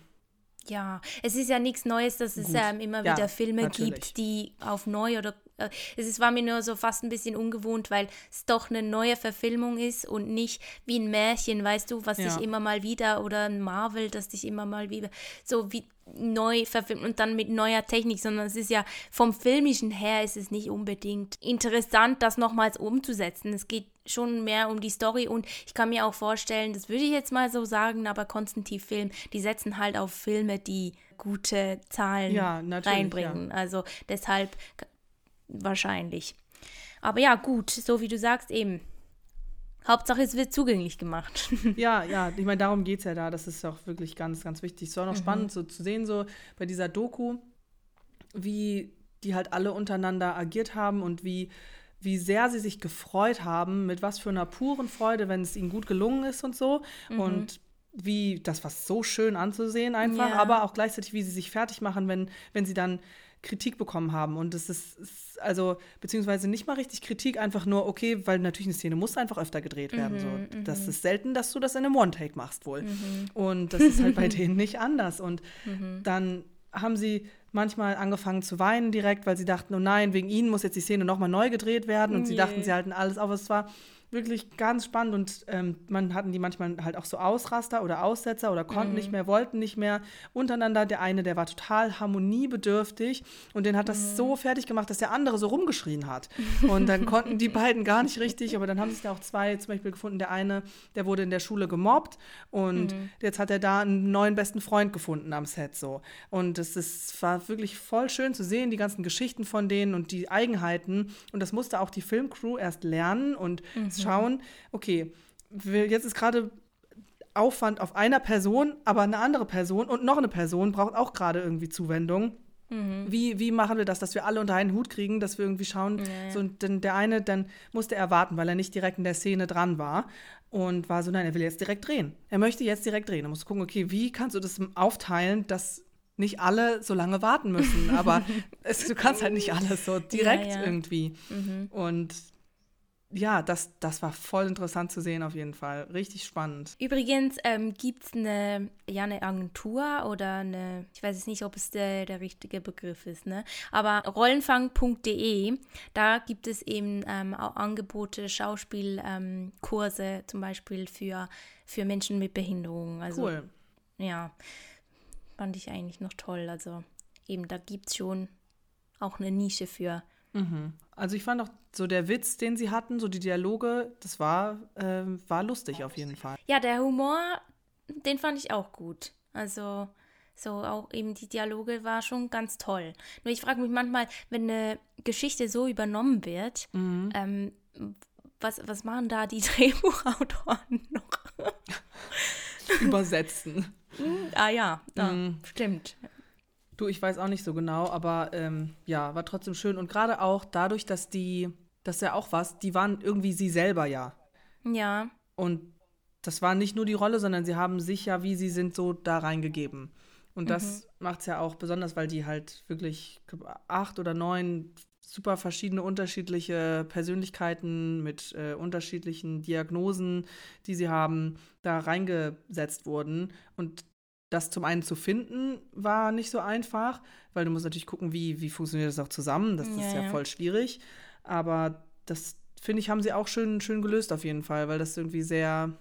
Ja, es ist ja nichts Neues, dass es ähm, immer wieder Filme natürlich. gibt, die auf neu oder es ist, war mir nur so fast ein bisschen ungewohnt, weil es doch eine neue Verfilmung ist und nicht wie ein Märchen, weißt du, was ja. dich immer mal wieder oder ein Marvel, das dich immer mal wieder so wie neu verfilmt und dann mit neuer Technik, sondern es ist ja vom filmischen her ist es nicht unbedingt interessant, das nochmals umzusetzen. Es geht schon mehr um die Story und ich kann mir auch vorstellen, das würde ich jetzt mal so sagen, aber Konstantiv Film, die setzen halt auf Filme, die gute Zahlen ja, reinbringen. Ja. Also deshalb wahrscheinlich. Aber ja, gut, so wie du sagst, eben. Hauptsache, es wird zugänglich gemacht. ja, ja, ich meine, darum geht es ja da. Das ist auch wirklich ganz, ganz wichtig. Es war noch mhm. spannend, so zu sehen, so bei dieser Doku, wie die halt alle untereinander agiert haben und wie, wie sehr sie sich gefreut haben, mit was für einer puren Freude, wenn es ihnen gut gelungen ist und so. Mhm. Und wie, das war so schön anzusehen einfach, ja. aber auch gleichzeitig, wie sie sich fertig machen, wenn, wenn sie dann Kritik bekommen haben. Und es ist, ist, also, beziehungsweise nicht mal richtig Kritik, einfach nur, okay, weil natürlich eine Szene muss einfach öfter gedreht werden. Mhm, so. Das mhm. ist selten, dass du das in einem One-Take machst wohl. Mhm. Und das ist halt bei denen nicht anders. Und mhm. dann haben sie manchmal angefangen zu weinen direkt, weil sie dachten, oh nein, wegen ihnen muss jetzt die Szene nochmal neu gedreht werden. Und sie dachten, sie halten alles auf. Es war wirklich ganz spannend und ähm, man hatten die manchmal halt auch so Ausraster oder Aussetzer oder konnten mhm. nicht mehr, wollten nicht mehr untereinander. Der eine, der war total harmoniebedürftig und den hat das mhm. so fertig gemacht, dass der andere so rumgeschrien hat. Und dann konnten die beiden gar nicht richtig, aber dann haben sich da auch zwei zum Beispiel gefunden. Der eine, der wurde in der Schule gemobbt und mhm. jetzt hat er da einen neuen besten Freund gefunden am Set so. Und es ist, war wirklich voll schön zu sehen, die ganzen Geschichten von denen und die Eigenheiten. Und das musste auch die Filmcrew erst lernen und mhm schauen, okay, jetzt ist gerade Aufwand auf einer Person, aber eine andere Person und noch eine Person braucht auch gerade irgendwie Zuwendung. Mhm. Wie, wie machen wir das, dass wir alle unter einen Hut kriegen, dass wir irgendwie schauen, ja, ja. so denn der eine, dann musste er warten, weil er nicht direkt in der Szene dran war und war so, nein, er will jetzt direkt drehen. Er möchte jetzt direkt drehen. Er muss gucken, okay, wie kannst du das aufteilen, dass nicht alle so lange warten müssen, aber es, du kannst halt nicht alles so direkt ja, irgendwie. Mhm. Und ja, das, das war voll interessant zu sehen auf jeden Fall. Richtig spannend. Übrigens ähm, gibt es eine, ja, eine Agentur oder eine, ich weiß jetzt nicht, ob es der, der richtige Begriff ist, ne? aber rollenfang.de, da gibt es eben ähm, auch Angebote, Schauspielkurse ähm, zum Beispiel für, für Menschen mit Behinderung. Also, cool. Ja, fand ich eigentlich noch toll. Also eben, da gibt es schon auch eine Nische für. Mhm. Also ich fand auch so der Witz, den sie hatten, so die Dialoge, das war, äh, war lustig auf jeden Fall. Ja, der Humor, den fand ich auch gut. Also so auch eben die Dialoge war schon ganz toll. Nur ich frage mich manchmal, wenn eine Geschichte so übernommen wird, mhm. ähm, was, was machen da die Drehbuchautoren noch? Übersetzen. ah ja, ja mhm. stimmt. Du, ich weiß auch nicht so genau, aber ähm, ja, war trotzdem schön. Und gerade auch dadurch, dass die, das ist ja auch was, die waren irgendwie sie selber ja. Ja. Und das war nicht nur die Rolle, sondern sie haben sich ja, wie sie sind, so da reingegeben. Und das mhm. macht es ja auch besonders, weil die halt wirklich acht oder neun super verschiedene unterschiedliche Persönlichkeiten mit äh, unterschiedlichen Diagnosen, die sie haben, da reingesetzt wurden. Und das zum einen zu finden, war nicht so einfach, weil du musst natürlich gucken, wie, wie funktioniert das auch zusammen. Das ja, ist ja, ja, voll schwierig. Aber das, finde ich, haben sie auch schön, schön gelöst auf jeden Fall, weil das irgendwie sehr,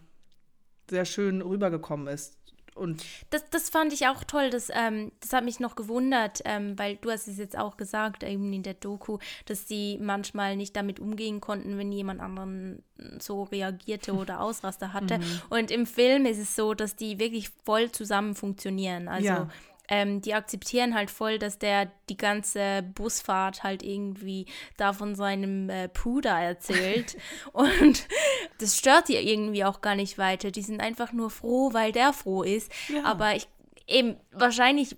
sehr schön rübergekommen ist. Und das, das fand ich auch toll. Das, ähm, das hat mich noch gewundert, ähm, weil du hast es jetzt auch gesagt, eben in der Doku, dass sie manchmal nicht damit umgehen konnten, wenn jemand anderen so reagierte oder Ausraster hatte. Mhm. Und im Film ist es so, dass die wirklich voll zusammen funktionieren. Also ja. Ähm, die akzeptieren halt voll, dass der die ganze Busfahrt halt irgendwie da von seinem äh, Puder erzählt. und das stört die irgendwie auch gar nicht weiter. Die sind einfach nur froh, weil der froh ist. Ja. Aber ich eben, wahrscheinlich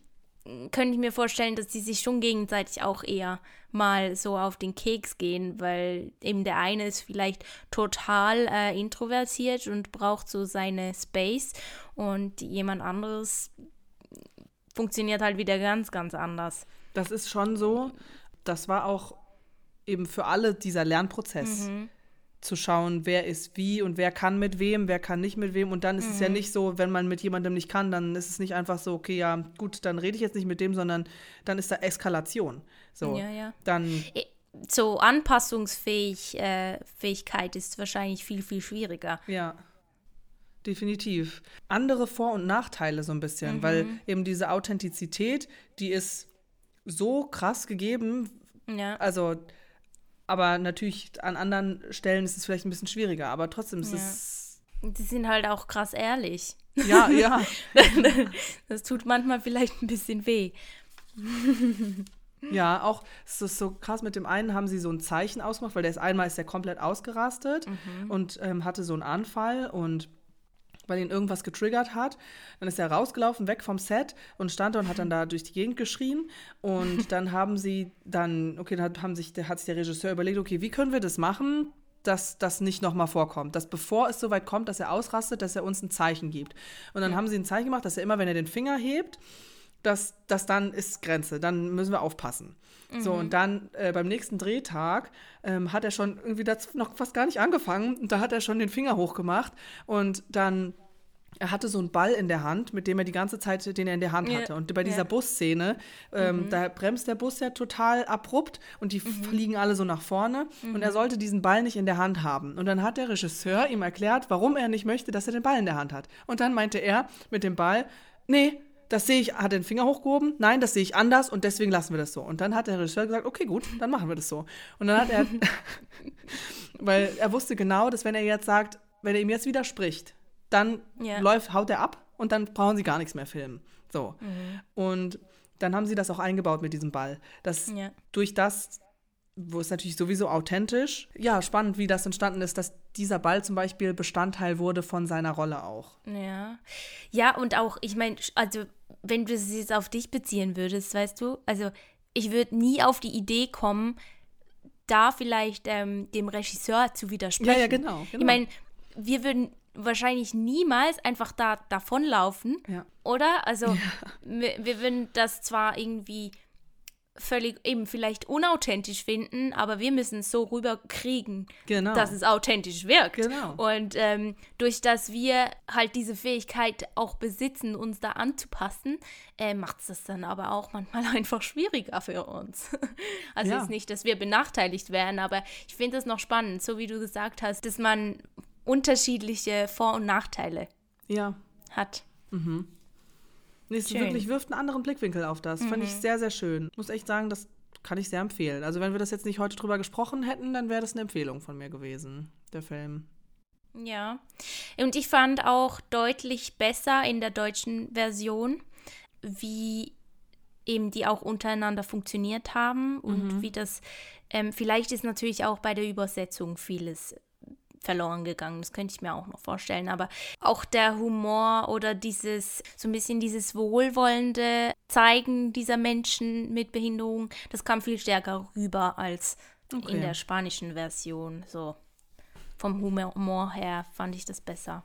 könnte ich mir vorstellen, dass die sich schon gegenseitig auch eher mal so auf den Keks gehen, weil eben der eine ist vielleicht total äh, introvertiert und braucht so seine Space und jemand anderes funktioniert halt wieder ganz, ganz anders. Das ist schon so. Das war auch eben für alle dieser Lernprozess. Mhm zu schauen, wer ist wie und wer kann mit wem, wer kann nicht mit wem. Und dann ist mhm. es ja mhm. nicht so, wenn man mit jemandem nicht kann, dann ist es nicht einfach so, okay, ja, gut, dann rede ich jetzt nicht mit dem, sondern dann ist da Eskalation. So, ja, ja. dann. So Anpassungsfähigkeit äh, ist wahrscheinlich viel, viel schwieriger. Ja. Definitiv. Andere Vor- und Nachteile so ein bisschen, mhm. weil eben diese Authentizität, die ist so krass gegeben. Ja. Also aber natürlich an anderen Stellen ist es vielleicht ein bisschen schwieriger, aber trotzdem ist ja. es. Die sind halt auch krass ehrlich. Ja, ja. das tut manchmal vielleicht ein bisschen weh. Ja, auch es ist so krass, mit dem einen haben sie so ein Zeichen ausgemacht, weil der ist einmal ist der komplett ausgerastet mhm. und ähm, hatte so einen Anfall und weil ihn irgendwas getriggert hat. Dann ist er rausgelaufen, weg vom Set und stand da und hat dann da durch die Gegend geschrien. Und dann haben sie dann, okay, dann haben sich, hat sich der Regisseur überlegt, okay, wie können wir das machen, dass das nicht nochmal vorkommt. Dass bevor es soweit kommt, dass er ausrastet, dass er uns ein Zeichen gibt. Und dann haben sie ein Zeichen gemacht, dass er immer, wenn er den Finger hebt, dass das dann ist Grenze, dann müssen wir aufpassen. Mhm. So, und dann äh, beim nächsten Drehtag ähm, hat er schon irgendwie das noch fast gar nicht angefangen und da hat er schon den Finger hochgemacht und dann er hatte so einen Ball in der Hand, mit dem er die ganze Zeit, den er in der Hand hatte. Und bei dieser ja. Busszene, ähm, mhm. da bremst der Bus ja total abrupt und die mhm. fliegen alle so nach vorne. Mhm. Und er mhm. sollte diesen Ball nicht in der Hand haben. Und dann hat der Regisseur ihm erklärt, warum er nicht möchte, dass er den Ball in der Hand hat. Und dann meinte er mit dem Ball, nee, das sehe ich, hat den Finger hochgehoben, nein, das sehe ich anders und deswegen lassen wir das so. Und dann hat der Regisseur gesagt, okay, gut, dann machen wir das so. Und dann hat er, weil er wusste genau, dass wenn er jetzt sagt, wenn er ihm jetzt widerspricht, dann yeah. läuft, haut er ab und dann brauchen sie gar nichts mehr filmen. So. Mhm. Und dann haben sie das auch eingebaut mit diesem Ball. Dass yeah. durch das, wo es natürlich sowieso authentisch, ja, spannend, wie das entstanden ist, dass dieser Ball zum Beispiel Bestandteil wurde von seiner Rolle auch. Ja. Ja, und auch, ich meine, also wenn du es jetzt auf dich beziehen würdest, weißt du, also ich würde nie auf die Idee kommen, da vielleicht ähm, dem Regisseur zu widersprechen. Ja, ja, genau. genau. Ich meine, wir würden wahrscheinlich niemals einfach da davonlaufen, ja. oder? Also ja. wir, wir würden das zwar irgendwie völlig eben vielleicht unauthentisch finden, aber wir müssen es so rüberkriegen, genau. dass es authentisch wirkt. Genau. Und ähm, durch das wir halt diese Fähigkeit auch besitzen, uns da anzupassen, äh, macht es das dann aber auch manchmal einfach schwieriger für uns. also ja. ist nicht, dass wir benachteiligt werden, aber ich finde es noch spannend, so wie du gesagt hast, dass man unterschiedliche Vor- und Nachteile ja. hat. Mhm. Nee, es wirklich wirft einen anderen Blickwinkel auf das. Mhm. Fand ich mhm. sehr, sehr schön. Muss echt sagen, das kann ich sehr empfehlen. Also wenn wir das jetzt nicht heute drüber gesprochen hätten, dann wäre das eine Empfehlung von mir gewesen, der Film. Ja. Und ich fand auch deutlich besser in der deutschen Version, wie eben die auch untereinander funktioniert haben und mhm. wie das, ähm, vielleicht ist natürlich auch bei der Übersetzung vieles verloren gegangen. Das könnte ich mir auch noch vorstellen. Aber auch der Humor oder dieses, so ein bisschen dieses wohlwollende Zeigen dieser Menschen mit Behinderung, das kam viel stärker rüber als okay. in der spanischen Version. So vom Humor her fand ich das besser.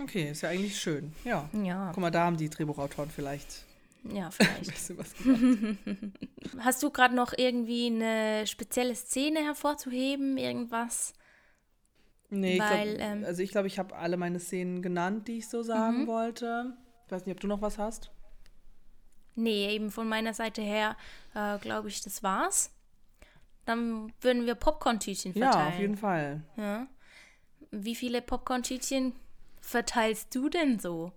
Okay, ist ja eigentlich schön. Ja. ja. Guck mal, da haben die Drehbuchautoren vielleicht ja, vielleicht. Hast du gerade noch irgendwie eine spezielle Szene hervorzuheben? Irgendwas, Nee, Weil, ich glaub, ähm, also ich glaube, ich habe alle meine Szenen genannt, die ich so sagen mhm. wollte. Ich weiß nicht, ob du noch was hast. Nee, eben von meiner Seite her äh, glaube ich, das war's. Dann würden wir Popcorn-Tütchen verteilen. Ja, auf jeden Fall. Ja. Wie viele Popcorn-Tütchen verteilst du denn so?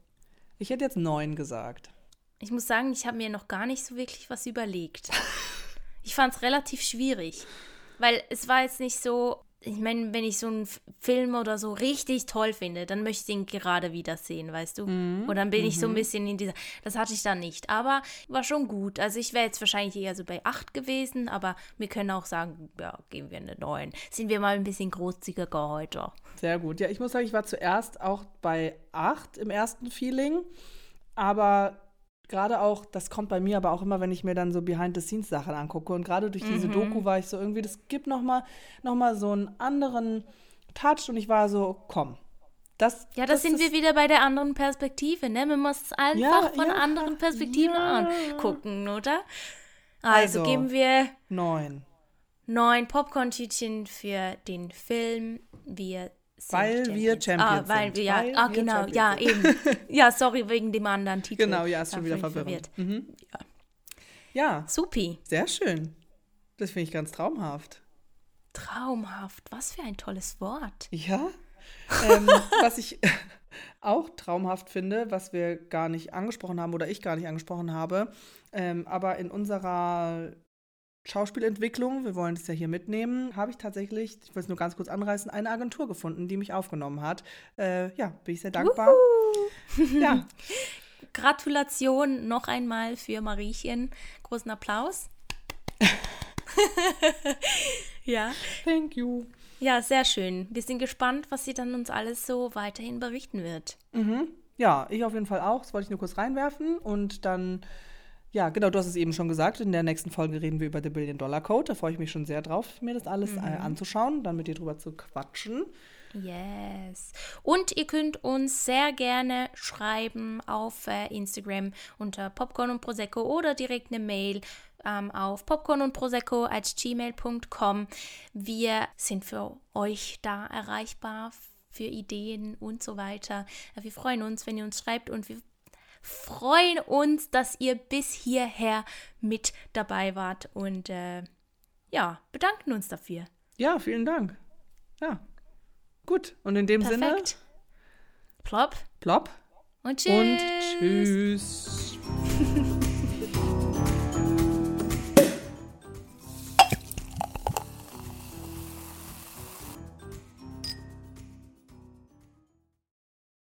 Ich hätte jetzt neun gesagt. Ich muss sagen, ich habe mir noch gar nicht so wirklich was überlegt. ich fand es relativ schwierig, weil es war jetzt nicht so, ich meine, wenn ich so einen Film oder so richtig toll finde, dann möchte ich ihn gerade wieder sehen, weißt du? Mhm. Und dann bin ich so ein mhm. bisschen in dieser. Das hatte ich dann nicht. Aber war schon gut. Also ich wäre jetzt wahrscheinlich eher so bei 8 gewesen, aber wir können auch sagen, ja, geben wir eine 9. Sind wir mal ein bisschen großzügiger heute. Sehr gut. Ja, ich muss sagen, ich war zuerst auch bei 8 im ersten Feeling. Aber gerade auch, das kommt bei mir aber auch immer, wenn ich mir dann so Behind-the-Scenes-Sachen angucke. Und gerade durch diese mhm. Doku war ich so irgendwie, das gibt noch mal, noch mal so einen anderen Touch. Und ich war so, komm. Das, ja, das, das sind wir wieder bei der anderen Perspektive, ne? Man muss es einfach ja, von ja, anderen Perspektiven ja. angucken, oder? Also, also geben wir neun. Neun Popcorn-Tütchen für den Film. Wir weil Champions. wir Champions ah, weil wir, ja, weil ah, genau, Champions ja, eben. Ja, sorry, wegen dem anderen Titel. Genau, ja, ist schon wieder verwirrend. Mhm. Ja. ja. Supi. Sehr schön. Das finde ich ganz traumhaft. Traumhaft, was für ein tolles Wort. Ja. ähm, was ich auch traumhaft finde, was wir gar nicht angesprochen haben oder ich gar nicht angesprochen habe, ähm, aber in unserer Schauspielentwicklung, wir wollen es ja hier mitnehmen, habe ich tatsächlich, ich will es nur ganz kurz anreißen, eine Agentur gefunden, die mich aufgenommen hat. Äh, ja, bin ich sehr dankbar. ja. Gratulation noch einmal für Mariechen. Großen Applaus. ja. Thank you. Ja, sehr schön. Wir sind gespannt, was sie dann uns alles so weiterhin berichten wird. Mhm. Ja, ich auf jeden Fall auch. Das wollte ich nur kurz reinwerfen und dann ja, genau, du hast es eben schon gesagt. In der nächsten Folge reden wir über den Billion Dollar Code. Da freue ich mich schon sehr drauf, mir das alles äh, mhm. äh, anzuschauen, dann mit dir drüber zu quatschen. Yes. Und ihr könnt uns sehr gerne schreiben auf äh, Instagram unter Popcorn und Prosecco oder direkt eine Mail ähm, auf popcorn und prosecco at gmail.com. Wir sind für euch da erreichbar für Ideen und so weiter. Wir freuen uns, wenn ihr uns schreibt und wir freuen uns, dass ihr bis hierher mit dabei wart und äh, ja, bedanken uns dafür. Ja, vielen Dank. Ja. Gut. Und in dem Perfekt. Sinne. Plop. Plop. Und tschüss. Und tschüss.